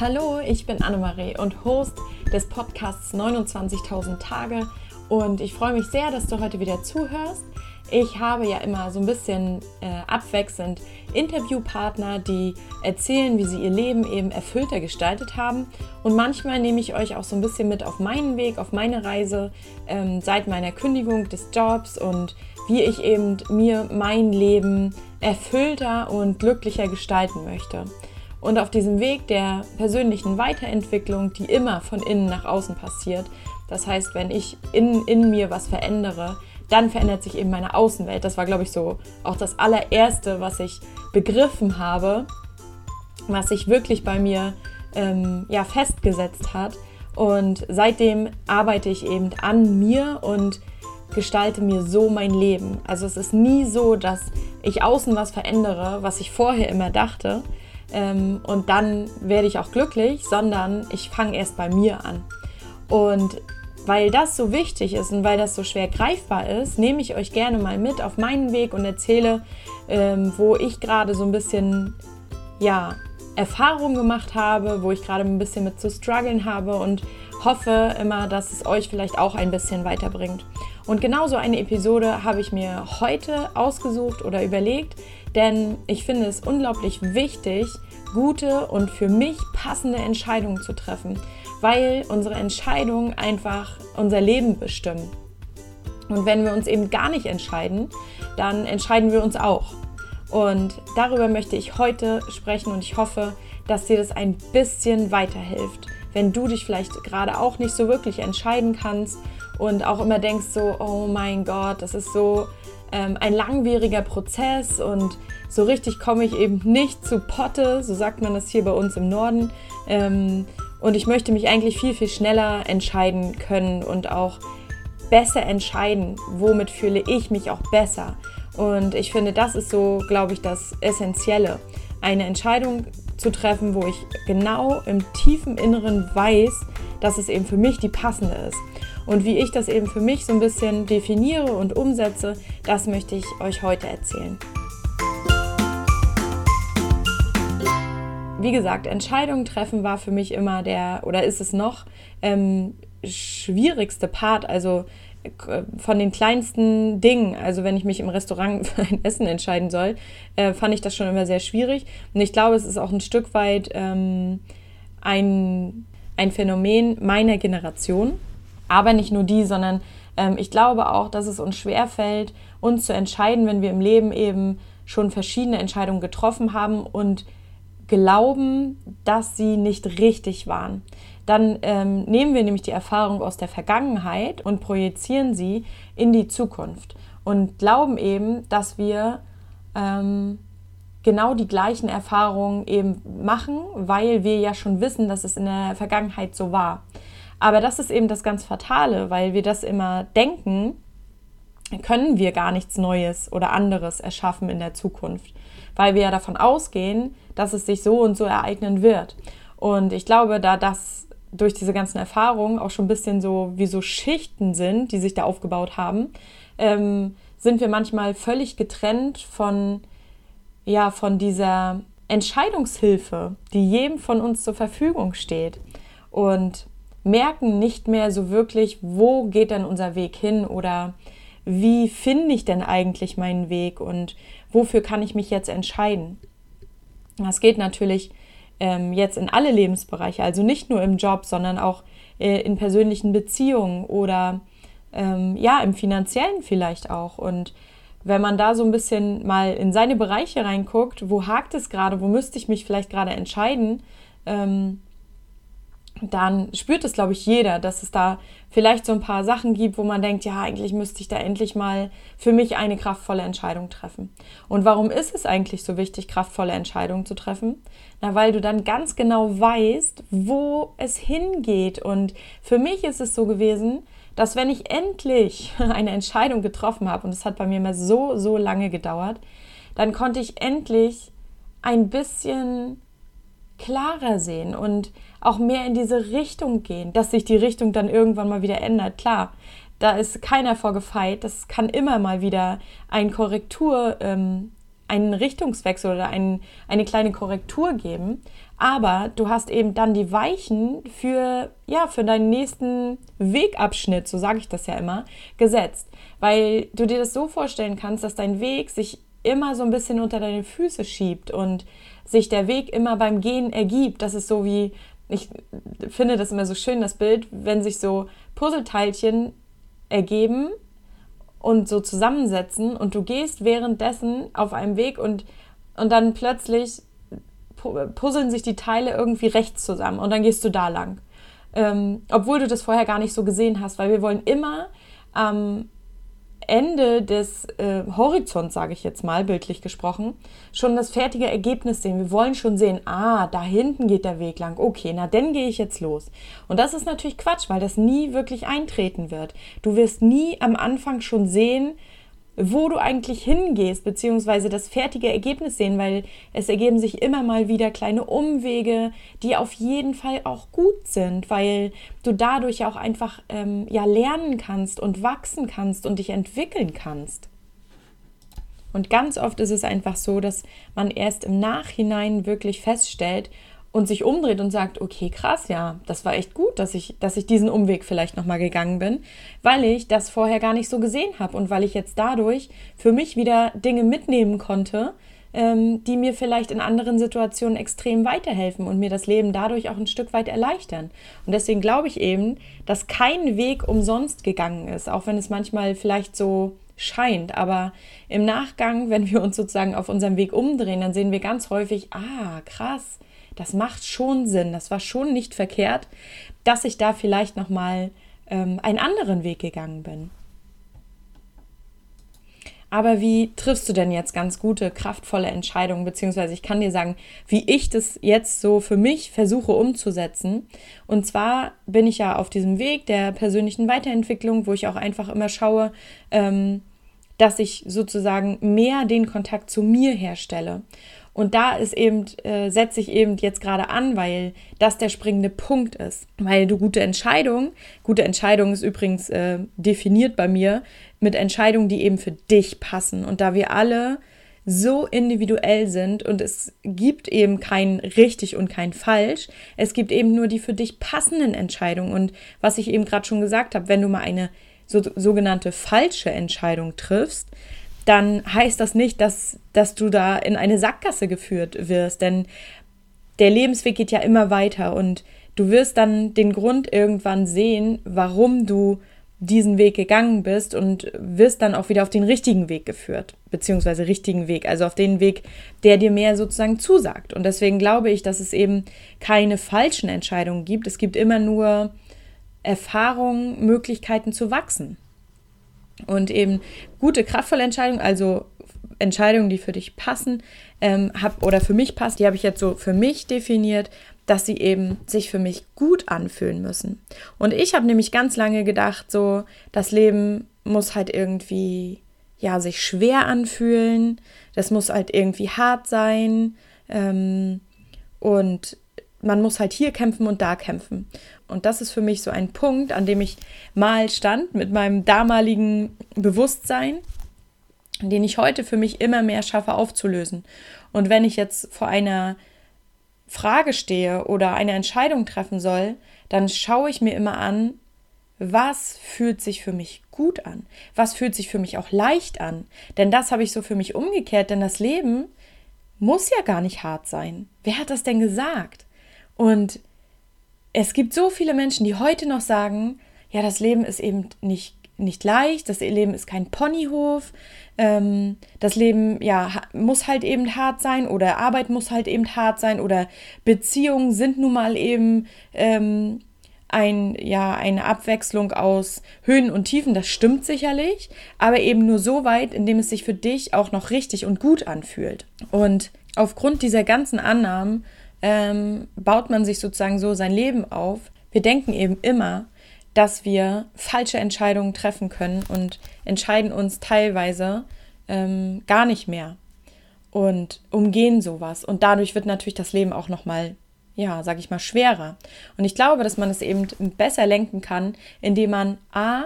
Hallo, ich bin Annemarie und Host des Podcasts 29.000 Tage und ich freue mich sehr, dass du heute wieder zuhörst. Ich habe ja immer so ein bisschen äh, abwechselnd Interviewpartner, die erzählen, wie sie ihr Leben eben erfüllter gestaltet haben. Und manchmal nehme ich euch auch so ein bisschen mit auf meinen Weg, auf meine Reise ähm, seit meiner Kündigung des Jobs und wie ich eben mir mein Leben erfüllter und glücklicher gestalten möchte. Und auf diesem Weg der persönlichen Weiterentwicklung, die immer von innen nach außen passiert, das heißt, wenn ich in, in mir was verändere, dann verändert sich eben meine Außenwelt. Das war, glaube ich, so auch das allererste, was ich begriffen habe, was sich wirklich bei mir ähm, ja, festgesetzt hat. Und seitdem arbeite ich eben an mir und gestalte mir so mein Leben. Also es ist nie so, dass ich außen was verändere, was ich vorher immer dachte, ähm, und dann werde ich auch glücklich, sondern ich fange erst bei mir an. Und weil das so wichtig ist und weil das so schwer greifbar ist, nehme ich euch gerne mal mit auf meinen Weg und erzähle, ähm, wo ich gerade so ein bisschen, ja, Erfahrungen gemacht habe, wo ich gerade ein bisschen mit zu strugglen habe und hoffe immer, dass es euch vielleicht auch ein bisschen weiterbringt. Und genau so eine Episode habe ich mir heute ausgesucht oder überlegt, denn ich finde es unglaublich wichtig, gute und für mich passende Entscheidungen zu treffen, weil unsere Entscheidungen einfach unser Leben bestimmen. Und wenn wir uns eben gar nicht entscheiden, dann entscheiden wir uns auch. Und darüber möchte ich heute sprechen und ich hoffe, dass dir das ein bisschen weiterhilft. Wenn du dich vielleicht gerade auch nicht so wirklich entscheiden kannst und auch immer denkst so, oh mein Gott, das ist so ähm, ein langwieriger Prozess und so richtig komme ich eben nicht zu Potte, so sagt man das hier bei uns im Norden. Ähm, und ich möchte mich eigentlich viel, viel schneller entscheiden können und auch besser entscheiden, womit fühle ich mich auch besser. Und ich finde, das ist so, glaube ich, das Essentielle. Eine Entscheidung zu treffen, wo ich genau im tiefen Inneren weiß, dass es eben für mich die passende ist. Und wie ich das eben für mich so ein bisschen definiere und umsetze, das möchte ich euch heute erzählen. Wie gesagt, Entscheidungen treffen war für mich immer der, oder ist es noch, ähm, schwierigste Part. Also äh, von den kleinsten Dingen, also wenn ich mich im Restaurant für ein Essen entscheiden soll, äh, fand ich das schon immer sehr schwierig. Und ich glaube, es ist auch ein Stück weit ähm, ein, ein Phänomen meiner Generation. Aber nicht nur die, sondern ähm, ich glaube auch, dass es uns schwerfällt, uns zu entscheiden, wenn wir im Leben eben schon verschiedene Entscheidungen getroffen haben und glauben, dass sie nicht richtig waren dann ähm, nehmen wir nämlich die Erfahrung aus der Vergangenheit und projizieren sie in die Zukunft und glauben eben, dass wir ähm, genau die gleichen Erfahrungen eben machen, weil wir ja schon wissen, dass es in der Vergangenheit so war. Aber das ist eben das ganz Fatale, weil wir das immer denken, können wir gar nichts Neues oder anderes erschaffen in der Zukunft, weil wir ja davon ausgehen, dass es sich so und so ereignen wird. Und ich glaube, da das durch diese ganzen Erfahrungen auch schon ein bisschen so wie so Schichten sind, die sich da aufgebaut haben, ähm, sind wir manchmal völlig getrennt von, ja, von dieser Entscheidungshilfe, die jedem von uns zur Verfügung steht. Und merken nicht mehr so wirklich, wo geht denn unser Weg hin oder wie finde ich denn eigentlich meinen Weg und wofür kann ich mich jetzt entscheiden. Das geht natürlich ähm, jetzt in alle Lebensbereiche, also nicht nur im Job, sondern auch äh, in persönlichen Beziehungen oder ähm, ja, im finanziellen vielleicht auch. Und wenn man da so ein bisschen mal in seine Bereiche reinguckt, wo hakt es gerade, wo müsste ich mich vielleicht gerade entscheiden, ähm, dann spürt es, glaube ich, jeder, dass es da vielleicht so ein paar Sachen gibt, wo man denkt, ja, eigentlich müsste ich da endlich mal für mich eine kraftvolle Entscheidung treffen. Und warum ist es eigentlich so wichtig, kraftvolle Entscheidungen zu treffen? Na, weil du dann ganz genau weißt, wo es hingeht. Und für mich ist es so gewesen, dass wenn ich endlich eine Entscheidung getroffen habe, und es hat bei mir immer so, so lange gedauert, dann konnte ich endlich ein bisschen klarer sehen und auch mehr in diese Richtung gehen, dass sich die Richtung dann irgendwann mal wieder ändert. Klar, da ist keiner vorgefeit. Das kann immer mal wieder ein Korrektur, ähm, einen Richtungswechsel oder ein, eine kleine Korrektur geben. Aber du hast eben dann die Weichen für, ja, für deinen nächsten Wegabschnitt, so sage ich das ja immer, gesetzt. Weil du dir das so vorstellen kannst, dass dein Weg sich immer so ein bisschen unter deine Füße schiebt und sich der Weg immer beim Gehen ergibt. Das ist so wie, ich finde das immer so schön, das Bild, wenn sich so Puzzleteilchen ergeben und so zusammensetzen und du gehst währenddessen auf einem Weg und, und dann plötzlich puzzeln sich die Teile irgendwie rechts zusammen und dann gehst du da lang. Ähm, obwohl du das vorher gar nicht so gesehen hast, weil wir wollen immer am Ende des äh, Horizonts, sage ich jetzt mal, bildlich gesprochen, schon das fertige Ergebnis sehen. Wir wollen schon sehen, ah, da hinten geht der Weg lang. Okay, na dann gehe ich jetzt los. Und das ist natürlich Quatsch, weil das nie wirklich eintreten wird. Du wirst nie am Anfang schon sehen, wo du eigentlich hingehst, beziehungsweise das fertige Ergebnis sehen, weil es ergeben sich immer mal wieder kleine Umwege, die auf jeden Fall auch gut sind, weil du dadurch auch einfach ähm, ja lernen kannst und wachsen kannst und dich entwickeln kannst. Und ganz oft ist es einfach so, dass man erst im Nachhinein wirklich feststellt, und sich umdreht und sagt, okay, krass, ja, das war echt gut, dass ich, dass ich diesen Umweg vielleicht nochmal gegangen bin, weil ich das vorher gar nicht so gesehen habe und weil ich jetzt dadurch für mich wieder Dinge mitnehmen konnte, ähm, die mir vielleicht in anderen Situationen extrem weiterhelfen und mir das Leben dadurch auch ein Stück weit erleichtern. Und deswegen glaube ich eben, dass kein Weg umsonst gegangen ist, auch wenn es manchmal vielleicht so scheint. Aber im Nachgang, wenn wir uns sozusagen auf unserem Weg umdrehen, dann sehen wir ganz häufig, ah, krass, das macht schon Sinn, das war schon nicht verkehrt, dass ich da vielleicht nochmal ähm, einen anderen Weg gegangen bin. Aber wie triffst du denn jetzt ganz gute, kraftvolle Entscheidungen? Beziehungsweise ich kann dir sagen, wie ich das jetzt so für mich versuche umzusetzen. Und zwar bin ich ja auf diesem Weg der persönlichen Weiterentwicklung, wo ich auch einfach immer schaue, ähm, dass ich sozusagen mehr den Kontakt zu mir herstelle. Und da ist eben, äh, setze ich eben jetzt gerade an, weil das der springende Punkt ist. Weil du gute Entscheidungen, gute Entscheidung ist übrigens äh, definiert bei mir mit Entscheidungen, die eben für dich passen. Und da wir alle so individuell sind und es gibt eben kein richtig und kein falsch. Es gibt eben nur die für dich passenden Entscheidungen. Und was ich eben gerade schon gesagt habe, wenn du mal eine so, sogenannte falsche Entscheidung triffst, dann heißt das nicht, dass, dass du da in eine Sackgasse geführt wirst. Denn der Lebensweg geht ja immer weiter und du wirst dann den Grund irgendwann sehen, warum du diesen Weg gegangen bist und wirst dann auch wieder auf den richtigen Weg geführt, beziehungsweise richtigen Weg, also auf den Weg, der dir mehr sozusagen zusagt. Und deswegen glaube ich, dass es eben keine falschen Entscheidungen gibt. Es gibt immer nur Erfahrungen, Möglichkeiten zu wachsen. Und eben gute, kraftvolle Entscheidungen, also Entscheidungen, die für dich passen, ähm, hab, oder für mich passen, die habe ich jetzt so für mich definiert, dass sie eben sich für mich gut anfühlen müssen. Und ich habe nämlich ganz lange gedacht, so, das Leben muss halt irgendwie, ja, sich schwer anfühlen, das muss halt irgendwie hart sein ähm, und man muss halt hier kämpfen und da kämpfen. Und das ist für mich so ein Punkt, an dem ich mal stand mit meinem damaligen Bewusstsein, den ich heute für mich immer mehr schaffe aufzulösen. Und wenn ich jetzt vor einer Frage stehe oder eine Entscheidung treffen soll, dann schaue ich mir immer an, was fühlt sich für mich gut an? Was fühlt sich für mich auch leicht an? Denn das habe ich so für mich umgekehrt, denn das Leben muss ja gar nicht hart sein. Wer hat das denn gesagt? Und es gibt so viele Menschen, die heute noch sagen, ja, das Leben ist eben nicht, nicht leicht, das Leben ist kein Ponyhof, ähm, das Leben ja muss halt eben hart sein oder Arbeit muss halt eben hart sein oder Beziehungen sind nun mal eben ähm, ein, ja, eine Abwechslung aus Höhen und Tiefen, das stimmt sicherlich, aber eben nur so weit, indem es sich für dich auch noch richtig und gut anfühlt. Und aufgrund dieser ganzen Annahmen ähm, baut man sich sozusagen so sein Leben auf. Wir denken eben immer, dass wir falsche Entscheidungen treffen können und entscheiden uns teilweise ähm, gar nicht mehr und umgehen sowas. Und dadurch wird natürlich das Leben auch nochmal, ja, sag ich mal, schwerer. Und ich glaube, dass man es eben besser lenken kann, indem man A,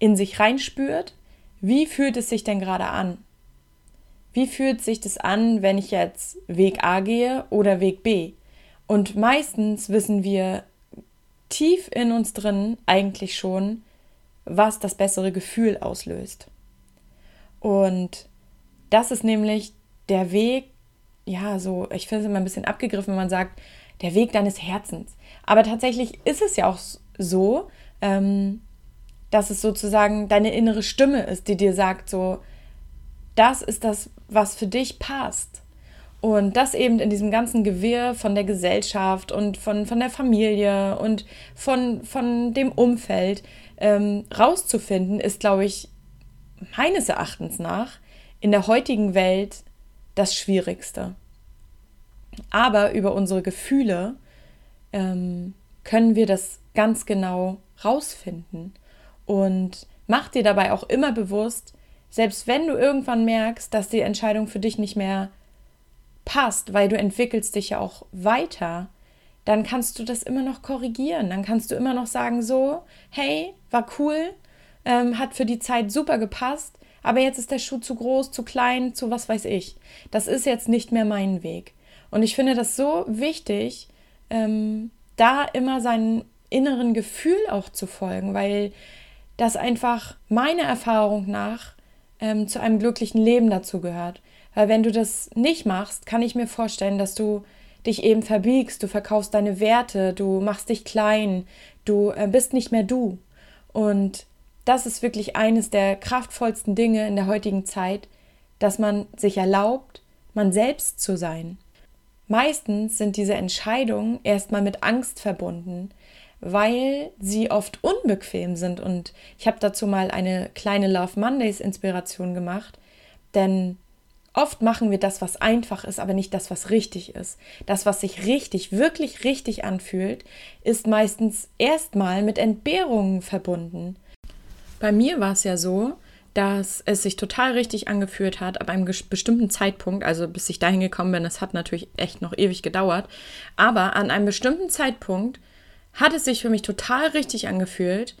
in sich reinspürt, wie fühlt es sich denn gerade an? Wie fühlt sich das an, wenn ich jetzt Weg A gehe oder Weg B? Und meistens wissen wir tief in uns drin eigentlich schon, was das bessere Gefühl auslöst. Und das ist nämlich der Weg, ja, so, ich finde es immer ein bisschen abgegriffen, wenn man sagt, der Weg deines Herzens. Aber tatsächlich ist es ja auch so, ähm, dass es sozusagen deine innere Stimme ist, die dir sagt, so, das ist das, was für dich passt. Und das eben in diesem ganzen Gewirr von der Gesellschaft und von, von der Familie und von, von dem Umfeld ähm, rauszufinden, ist, glaube ich, meines Erachtens nach in der heutigen Welt das Schwierigste. Aber über unsere Gefühle ähm, können wir das ganz genau rausfinden. Und mach dir dabei auch immer bewusst, selbst wenn du irgendwann merkst, dass die Entscheidung für dich nicht mehr passt, weil du entwickelst dich ja auch weiter, dann kannst du das immer noch korrigieren. Dann kannst du immer noch sagen, so, hey, war cool, ähm, hat für die Zeit super gepasst, aber jetzt ist der Schuh zu groß, zu klein, zu was weiß ich. Das ist jetzt nicht mehr mein Weg. Und ich finde das so wichtig, ähm, da immer seinem inneren Gefühl auch zu folgen, weil das einfach meiner Erfahrung nach ähm, zu einem glücklichen Leben dazu gehört. Weil wenn du das nicht machst, kann ich mir vorstellen, dass du dich eben verbiegst, du verkaufst deine Werte, du machst dich klein, du äh, bist nicht mehr du. Und das ist wirklich eines der kraftvollsten Dinge in der heutigen Zeit, dass man sich erlaubt, man selbst zu sein. Meistens sind diese Entscheidungen erstmal mit Angst verbunden, weil sie oft unbequem sind. Und ich habe dazu mal eine kleine Love Mondays Inspiration gemacht, denn Oft machen wir das, was einfach ist, aber nicht das, was richtig ist. Das, was sich richtig, wirklich richtig anfühlt, ist meistens erstmal mit Entbehrungen verbunden. Bei mir war es ja so, dass es sich total richtig angefühlt hat, ab einem bestimmten Zeitpunkt, also bis ich dahin gekommen bin, das hat natürlich echt noch ewig gedauert, aber an einem bestimmten Zeitpunkt hat es sich für mich total richtig angefühlt,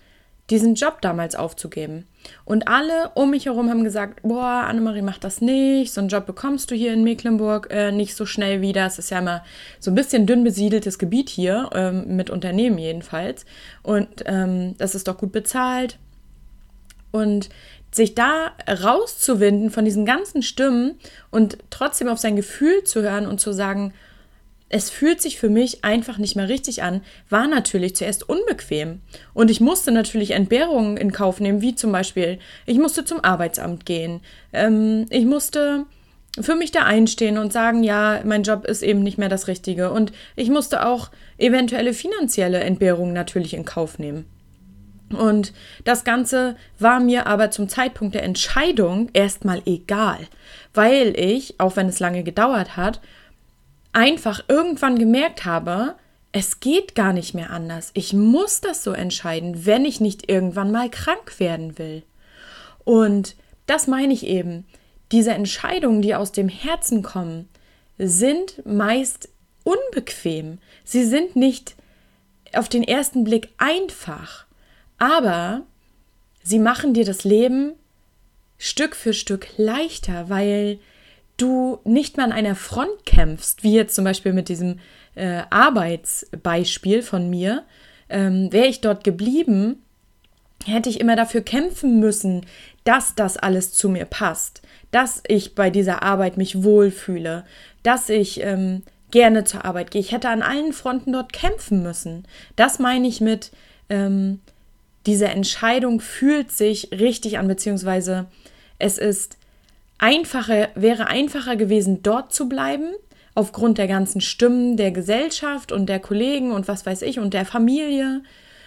diesen Job damals aufzugeben. Und alle um mich herum haben gesagt, boah, Annemarie, mach das nicht, so einen Job bekommst du hier in Mecklenburg äh, nicht so schnell wieder. Es ist ja immer so ein bisschen dünn besiedeltes Gebiet hier, ähm, mit Unternehmen jedenfalls. Und ähm, das ist doch gut bezahlt. Und sich da rauszuwinden von diesen ganzen Stimmen und trotzdem auf sein Gefühl zu hören und zu sagen, es fühlt sich für mich einfach nicht mehr richtig an, war natürlich zuerst unbequem. Und ich musste natürlich Entbehrungen in Kauf nehmen, wie zum Beispiel, ich musste zum Arbeitsamt gehen. Ähm, ich musste für mich da einstehen und sagen, ja, mein Job ist eben nicht mehr das Richtige. Und ich musste auch eventuelle finanzielle Entbehrungen natürlich in Kauf nehmen. Und das Ganze war mir aber zum Zeitpunkt der Entscheidung erstmal egal, weil ich, auch wenn es lange gedauert hat, einfach irgendwann gemerkt habe, es geht gar nicht mehr anders. Ich muss das so entscheiden, wenn ich nicht irgendwann mal krank werden will. Und das meine ich eben. Diese Entscheidungen, die aus dem Herzen kommen, sind meist unbequem. Sie sind nicht auf den ersten Blick einfach, aber sie machen dir das Leben Stück für Stück leichter, weil du nicht mehr an einer Front kämpfst, wie jetzt zum Beispiel mit diesem äh, Arbeitsbeispiel von mir, ähm, wäre ich dort geblieben, hätte ich immer dafür kämpfen müssen, dass das alles zu mir passt, dass ich bei dieser Arbeit mich wohlfühle, dass ich ähm, gerne zur Arbeit gehe. Ich hätte an allen Fronten dort kämpfen müssen. Das meine ich mit, ähm, diese Entscheidung fühlt sich richtig an, beziehungsweise es ist einfacher, wäre einfacher gewesen, dort zu bleiben, aufgrund der ganzen Stimmen der Gesellschaft und der Kollegen und was weiß ich und der Familie.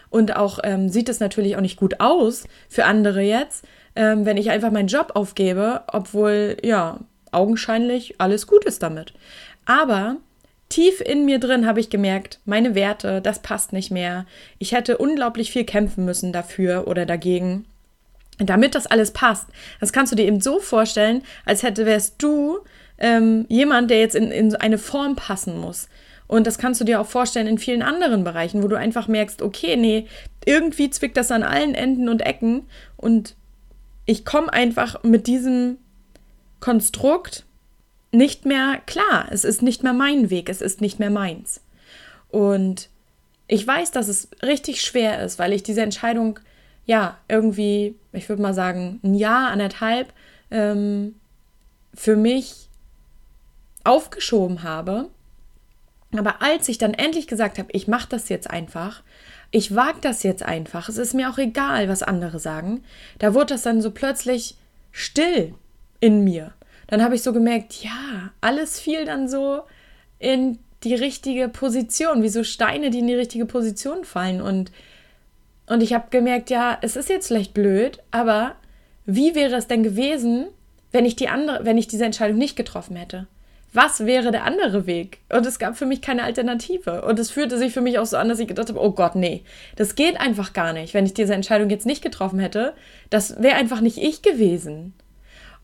Und auch ähm, sieht es natürlich auch nicht gut aus für andere jetzt, ähm, wenn ich einfach meinen Job aufgebe, obwohl ja augenscheinlich alles gut ist damit. Aber tief in mir drin habe ich gemerkt, meine Werte, das passt nicht mehr. Ich hätte unglaublich viel kämpfen müssen dafür oder dagegen damit das alles passt. Das kannst du dir eben so vorstellen, als hätte wärst du ähm, jemand, der jetzt in, in eine Form passen muss. Und das kannst du dir auch vorstellen in vielen anderen Bereichen, wo du einfach merkst, okay, nee, irgendwie zwickt das an allen Enden und Ecken und ich komme einfach mit diesem Konstrukt nicht mehr klar. Es ist nicht mehr mein Weg, es ist nicht mehr meins. Und ich weiß, dass es richtig schwer ist, weil ich diese Entscheidung, ja, irgendwie, ich würde mal sagen, ein Jahr, anderthalb, ähm, für mich aufgeschoben habe. Aber als ich dann endlich gesagt habe, ich mache das jetzt einfach, ich wage das jetzt einfach, es ist mir auch egal, was andere sagen, da wurde das dann so plötzlich still in mir. Dann habe ich so gemerkt, ja, alles fiel dann so in die richtige Position, wie so Steine, die in die richtige Position fallen. Und, und ich habe gemerkt, ja, es ist jetzt vielleicht blöd, aber wie wäre es denn gewesen, wenn ich die andere, wenn ich diese Entscheidung nicht getroffen hätte? Was wäre der andere Weg? Und es gab für mich keine Alternative. Und es fühlte sich für mich auch so an, dass ich gedacht habe, oh Gott, nee, das geht einfach gar nicht. Wenn ich diese Entscheidung jetzt nicht getroffen hätte, das wäre einfach nicht ich gewesen.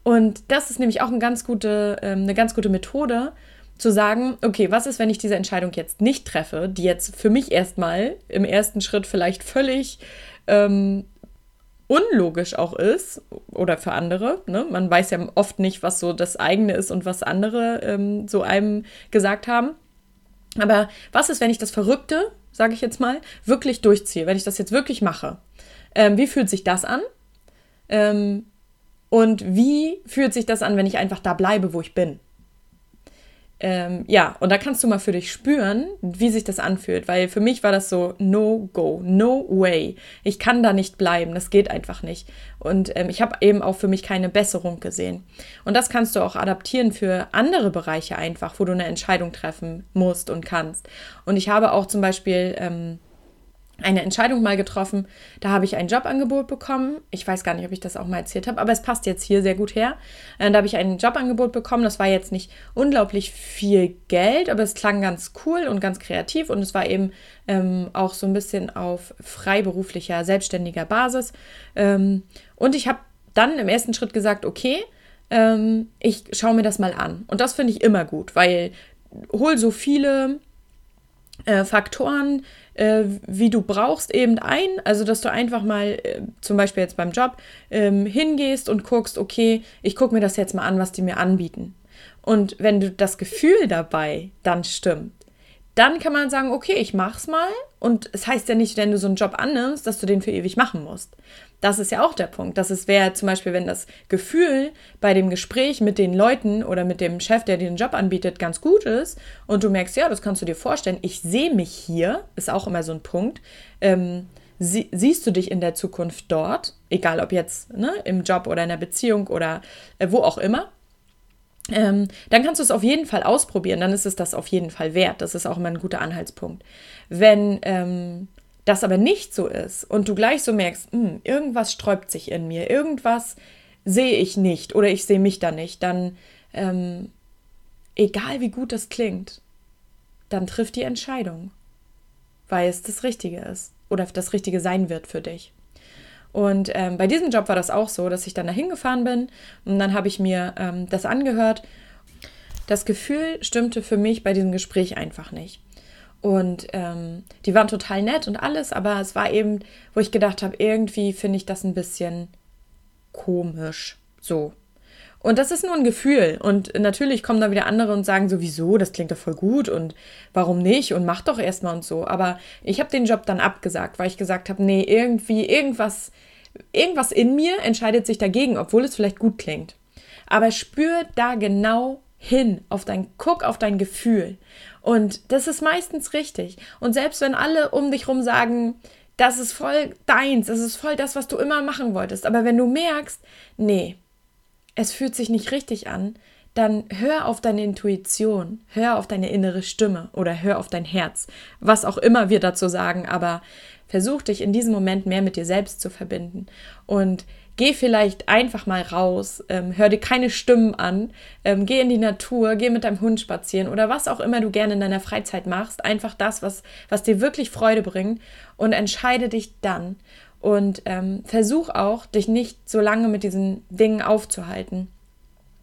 Und das ist nämlich auch eine ganz gute, ähm, eine ganz gute Methode, zu sagen, okay, was ist, wenn ich diese Entscheidung jetzt nicht treffe, die jetzt für mich erstmal im ersten Schritt vielleicht völlig ähm, unlogisch auch ist oder für andere. Ne? Man weiß ja oft nicht, was so das eigene ist und was andere ähm, so einem gesagt haben. Aber was ist, wenn ich das Verrückte, sage ich jetzt mal, wirklich durchziehe, wenn ich das jetzt wirklich mache? Ähm, wie fühlt sich das an? Ähm, und wie fühlt sich das an, wenn ich einfach da bleibe, wo ich bin? Ähm, ja, und da kannst du mal für dich spüren, wie sich das anfühlt, weil für mich war das so no go, no way. Ich kann da nicht bleiben, das geht einfach nicht. Und ähm, ich habe eben auch für mich keine Besserung gesehen. Und das kannst du auch adaptieren für andere Bereiche einfach, wo du eine Entscheidung treffen musst und kannst. Und ich habe auch zum Beispiel ähm, eine Entscheidung mal getroffen. Da habe ich ein Jobangebot bekommen. Ich weiß gar nicht, ob ich das auch mal erzählt habe, aber es passt jetzt hier sehr gut her. Äh, da habe ich ein Jobangebot bekommen. Das war jetzt nicht unglaublich viel Geld, aber es klang ganz cool und ganz kreativ und es war eben ähm, auch so ein bisschen auf freiberuflicher, selbstständiger Basis. Ähm, und ich habe dann im ersten Schritt gesagt, okay, ähm, ich schaue mir das mal an. Und das finde ich immer gut, weil hol so viele äh, Faktoren, äh, wie du brauchst, eben ein. Also, dass du einfach mal, äh, zum Beispiel jetzt beim Job, ähm, hingehst und guckst, okay, ich gucke mir das jetzt mal an, was die mir anbieten. Und wenn du das Gefühl dabei dann stimmt, dann kann man sagen, okay, ich mach's mal. Und es heißt ja nicht, wenn du so einen Job annimmst, dass du den für ewig machen musst. Das ist ja auch der Punkt. Das wäre zum Beispiel, wenn das Gefühl bei dem Gespräch mit den Leuten oder mit dem Chef, der dir den Job anbietet, ganz gut ist und du merkst, ja, das kannst du dir vorstellen, ich sehe mich hier, ist auch immer so ein Punkt. Ähm, sie, siehst du dich in der Zukunft dort, egal ob jetzt ne, im Job oder in der Beziehung oder äh, wo auch immer, ähm, dann kannst du es auf jeden Fall ausprobieren. Dann ist es das auf jeden Fall wert. Das ist auch immer ein guter Anhaltspunkt. Wenn ähm, das aber nicht so ist und du gleich so merkst, hm, irgendwas sträubt sich in mir, irgendwas sehe ich nicht oder ich sehe mich da nicht, dann ähm, egal wie gut das klingt, dann trifft die Entscheidung, weil es das Richtige ist oder das Richtige sein wird für dich. Und ähm, bei diesem Job war das auch so, dass ich dann dahin gefahren bin und dann habe ich mir ähm, das angehört. Das Gefühl stimmte für mich bei diesem Gespräch einfach nicht. Und ähm, die waren total nett und alles, aber es war eben, wo ich gedacht habe, irgendwie finde ich das ein bisschen komisch. So. Und das ist nur ein Gefühl. Und natürlich kommen da wieder andere und sagen sowieso, das klingt doch voll gut und warum nicht und mach doch erstmal und so. Aber ich habe den Job dann abgesagt, weil ich gesagt habe, nee, irgendwie, irgendwas, irgendwas in mir entscheidet sich dagegen, obwohl es vielleicht gut klingt. Aber spür da genau hin, auf dein, guck auf dein Gefühl. Und das ist meistens richtig. Und selbst wenn alle um dich rum sagen, das ist voll deins, das ist voll das, was du immer machen wolltest. Aber wenn du merkst, nee, es fühlt sich nicht richtig an, dann hör auf deine Intuition, hör auf deine innere Stimme oder hör auf dein Herz, was auch immer wir dazu sagen, aber versuch dich in diesem Moment mehr mit dir selbst zu verbinden und geh vielleicht einfach mal raus, ähm, hör dir keine Stimmen an, ähm, geh in die Natur, geh mit deinem Hund spazieren oder was auch immer du gerne in deiner Freizeit machst, einfach das, was, was dir wirklich Freude bringt und entscheide dich dann und ähm, versuch auch, dich nicht so lange mit diesen Dingen aufzuhalten.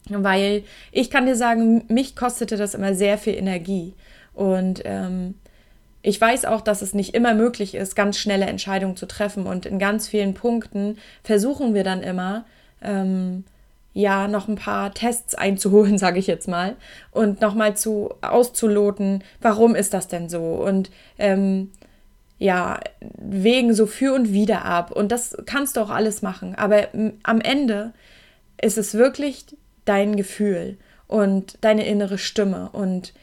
Weil ich kann dir sagen, mich kostete das immer sehr viel Energie. Und ähm, ich weiß auch, dass es nicht immer möglich ist, ganz schnelle Entscheidungen zu treffen. Und in ganz vielen Punkten versuchen wir dann immer, ähm, ja, noch ein paar Tests einzuholen, sage ich jetzt mal, und nochmal zu auszuloten, warum ist das denn so? Und ähm, ja, wegen so für und wieder ab. Und das kannst du auch alles machen. Aber am Ende ist es wirklich dein Gefühl und deine innere Stimme. Und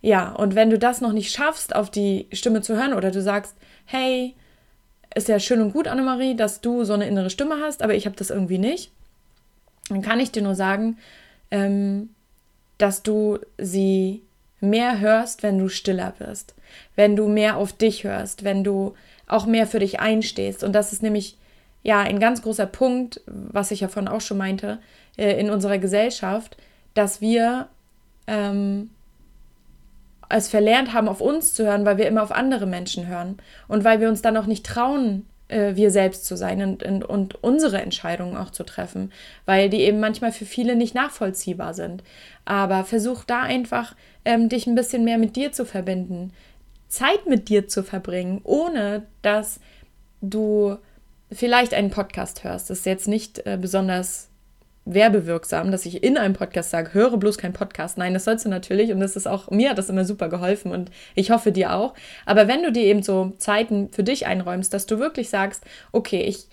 ja, und wenn du das noch nicht schaffst, auf die Stimme zu hören, oder du sagst, hey, ist ja schön und gut, Annemarie, dass du so eine innere Stimme hast, aber ich habe das irgendwie nicht, dann kann ich dir nur sagen, ähm, dass du sie mehr hörst, wenn du stiller wirst, wenn du mehr auf dich hörst, wenn du auch mehr für dich einstehst. Und das ist nämlich ja ein ganz großer Punkt, was ich ja vorhin auch schon meinte, äh, in unserer Gesellschaft, dass wir ähm, es verlernt haben, auf uns zu hören, weil wir immer auf andere Menschen hören und weil wir uns dann auch nicht trauen, äh, wir selbst zu sein und, und, und unsere Entscheidungen auch zu treffen, weil die eben manchmal für viele nicht nachvollziehbar sind. Aber versuch da einfach, ähm, dich ein bisschen mehr mit dir zu verbinden, Zeit mit dir zu verbringen, ohne dass du vielleicht einen Podcast hörst. Das ist jetzt nicht äh, besonders werbewirksam, dass ich in einem Podcast sage, höre bloß keinen Podcast. Nein, das sollst du natürlich und das ist auch, mir hat das immer super geholfen und ich hoffe dir auch. Aber wenn du dir eben so Zeiten für dich einräumst, dass du wirklich sagst, okay, ich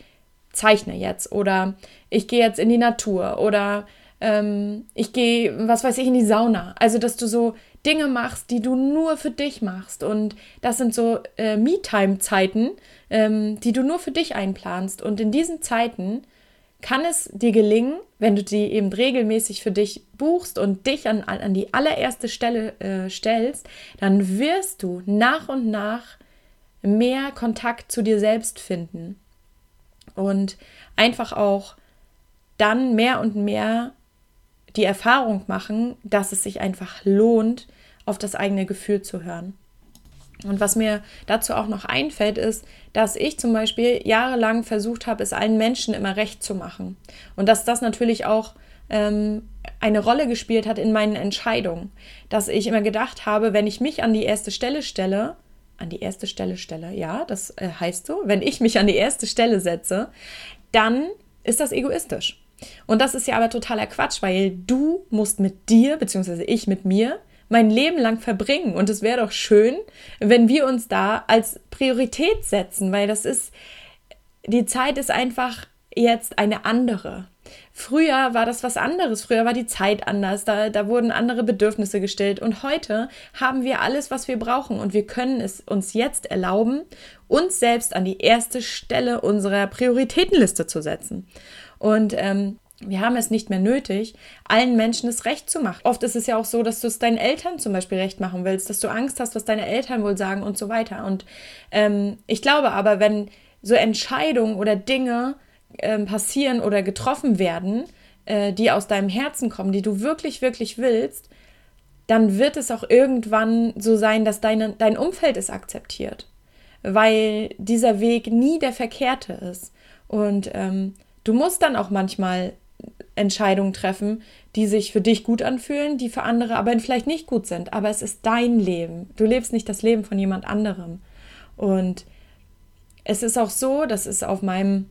zeichne jetzt oder ich gehe jetzt in die Natur oder ähm, ich gehe, was weiß ich, in die Sauna. Also, dass du so Dinge machst, die du nur für dich machst. Und das sind so äh, Me-Time-Zeiten, ähm, die du nur für dich einplanst. Und in diesen Zeiten kann es dir gelingen, wenn du die eben regelmäßig für dich buchst und dich an, an die allererste Stelle äh, stellst, dann wirst du nach und nach mehr Kontakt zu dir selbst finden und einfach auch dann mehr und mehr die Erfahrung machen, dass es sich einfach lohnt, auf das eigene Gefühl zu hören. Und was mir dazu auch noch einfällt, ist, dass ich zum Beispiel jahrelang versucht habe, es allen Menschen immer recht zu machen. Und dass das natürlich auch ähm, eine Rolle gespielt hat in meinen Entscheidungen. Dass ich immer gedacht habe, wenn ich mich an die erste Stelle stelle, an die erste Stelle stelle, ja, das äh, heißt so, wenn ich mich an die erste Stelle setze, dann ist das egoistisch. Und das ist ja aber totaler Quatsch, weil du musst mit dir, beziehungsweise ich mit mir, mein Leben lang verbringen. Und es wäre doch schön, wenn wir uns da als Priorität setzen, weil das ist, die Zeit ist einfach jetzt eine andere. Früher war das was anderes, früher war die Zeit anders, da, da wurden andere Bedürfnisse gestellt und heute haben wir alles, was wir brauchen und wir können es uns jetzt erlauben, uns selbst an die erste Stelle unserer Prioritätenliste zu setzen. Und ähm, wir haben es nicht mehr nötig, allen Menschen das Recht zu machen. Oft ist es ja auch so, dass du es deinen Eltern zum Beispiel recht machen willst, dass du Angst hast, was deine Eltern wohl sagen und so weiter. Und ähm, ich glaube aber, wenn so Entscheidungen oder Dinge ähm, passieren oder getroffen werden, äh, die aus deinem Herzen kommen, die du wirklich, wirklich willst, dann wird es auch irgendwann so sein, dass deine, dein Umfeld es akzeptiert. Weil dieser Weg nie der verkehrte ist. Und ähm, du musst dann auch manchmal Entscheidungen treffen, die sich für dich gut anfühlen, die für andere aber vielleicht nicht gut sind. Aber es ist dein Leben. Du lebst nicht das Leben von jemand anderem. Und es ist auch so, das ist auf meinem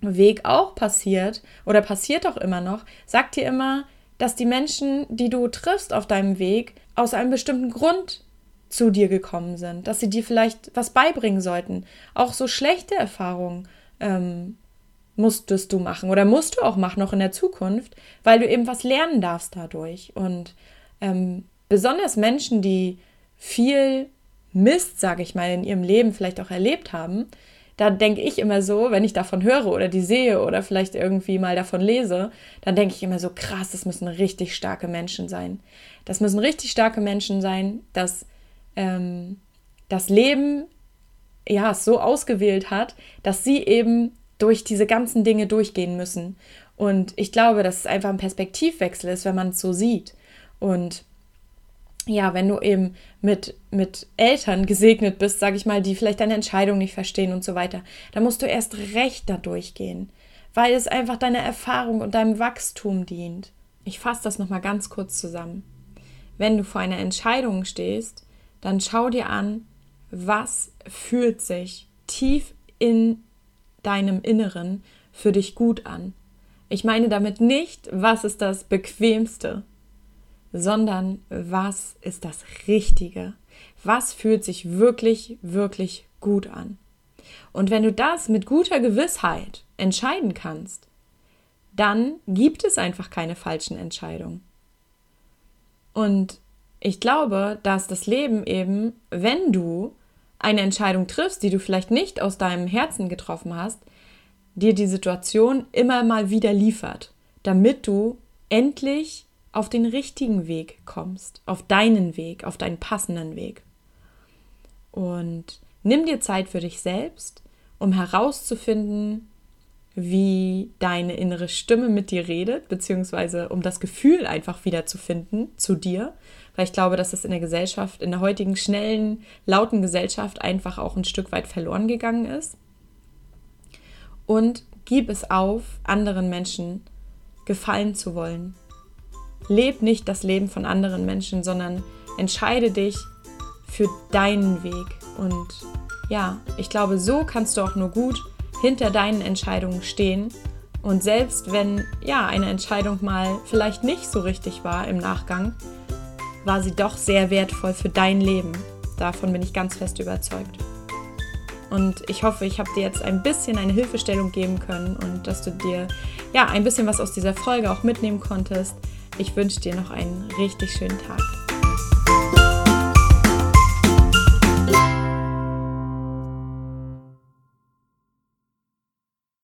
Weg auch passiert oder passiert auch immer noch, sagt dir immer, dass die Menschen, die du triffst auf deinem Weg, aus einem bestimmten Grund zu dir gekommen sind, dass sie dir vielleicht was beibringen sollten. Auch so schlechte Erfahrungen ähm, musstest du machen oder musst du auch machen noch in der Zukunft, weil du eben was lernen darfst dadurch. Und ähm, besonders Menschen, die viel Mist, sage ich mal, in ihrem Leben vielleicht auch erlebt haben, da denke ich immer so, wenn ich davon höre oder die sehe oder vielleicht irgendwie mal davon lese, dann denke ich immer so, krass, das müssen richtig starke Menschen sein. Das müssen richtig starke Menschen sein, dass ähm, das Leben ja so ausgewählt hat, dass sie eben durch diese ganzen Dinge durchgehen müssen. Und ich glaube, dass es einfach ein Perspektivwechsel ist, wenn man es so sieht. Und ja, wenn du eben mit, mit Eltern gesegnet bist, sage ich mal, die vielleicht deine Entscheidung nicht verstehen und so weiter, dann musst du erst recht da durchgehen, weil es einfach deiner Erfahrung und deinem Wachstum dient. Ich fasse das nochmal ganz kurz zusammen. Wenn du vor einer Entscheidung stehst, dann schau dir an, was fühlt sich tief in deinem Inneren für dich gut an. Ich meine damit nicht, was ist das Bequemste, sondern was ist das Richtige? Was fühlt sich wirklich, wirklich gut an? Und wenn du das mit guter Gewissheit entscheiden kannst, dann gibt es einfach keine falschen Entscheidungen. Und ich glaube, dass das Leben eben, wenn du eine Entscheidung triffst, die du vielleicht nicht aus deinem Herzen getroffen hast, dir die Situation immer mal wieder liefert, damit du endlich auf den richtigen Weg kommst, auf deinen Weg, auf deinen passenden Weg. Und nimm dir Zeit für dich selbst, um herauszufinden, wie deine innere Stimme mit dir redet, beziehungsweise um das Gefühl einfach wieder zu finden zu dir, weil ich glaube, dass es in der Gesellschaft, in der heutigen schnellen, lauten Gesellschaft einfach auch ein Stück weit verloren gegangen ist. Und gib es auf, anderen Menschen gefallen zu wollen. Leb nicht das Leben von anderen Menschen, sondern entscheide dich für deinen Weg. Und ja, ich glaube, so kannst du auch nur gut hinter deinen Entscheidungen stehen. Und selbst wenn ja eine Entscheidung mal vielleicht nicht so richtig war im Nachgang, war sie doch sehr wertvoll für dein Leben. Davon bin ich ganz fest überzeugt. Und ich hoffe, ich habe dir jetzt ein bisschen eine Hilfestellung geben können und dass du dir ja ein bisschen was aus dieser Folge auch mitnehmen konntest. Ich wünsche dir noch einen richtig schönen Tag.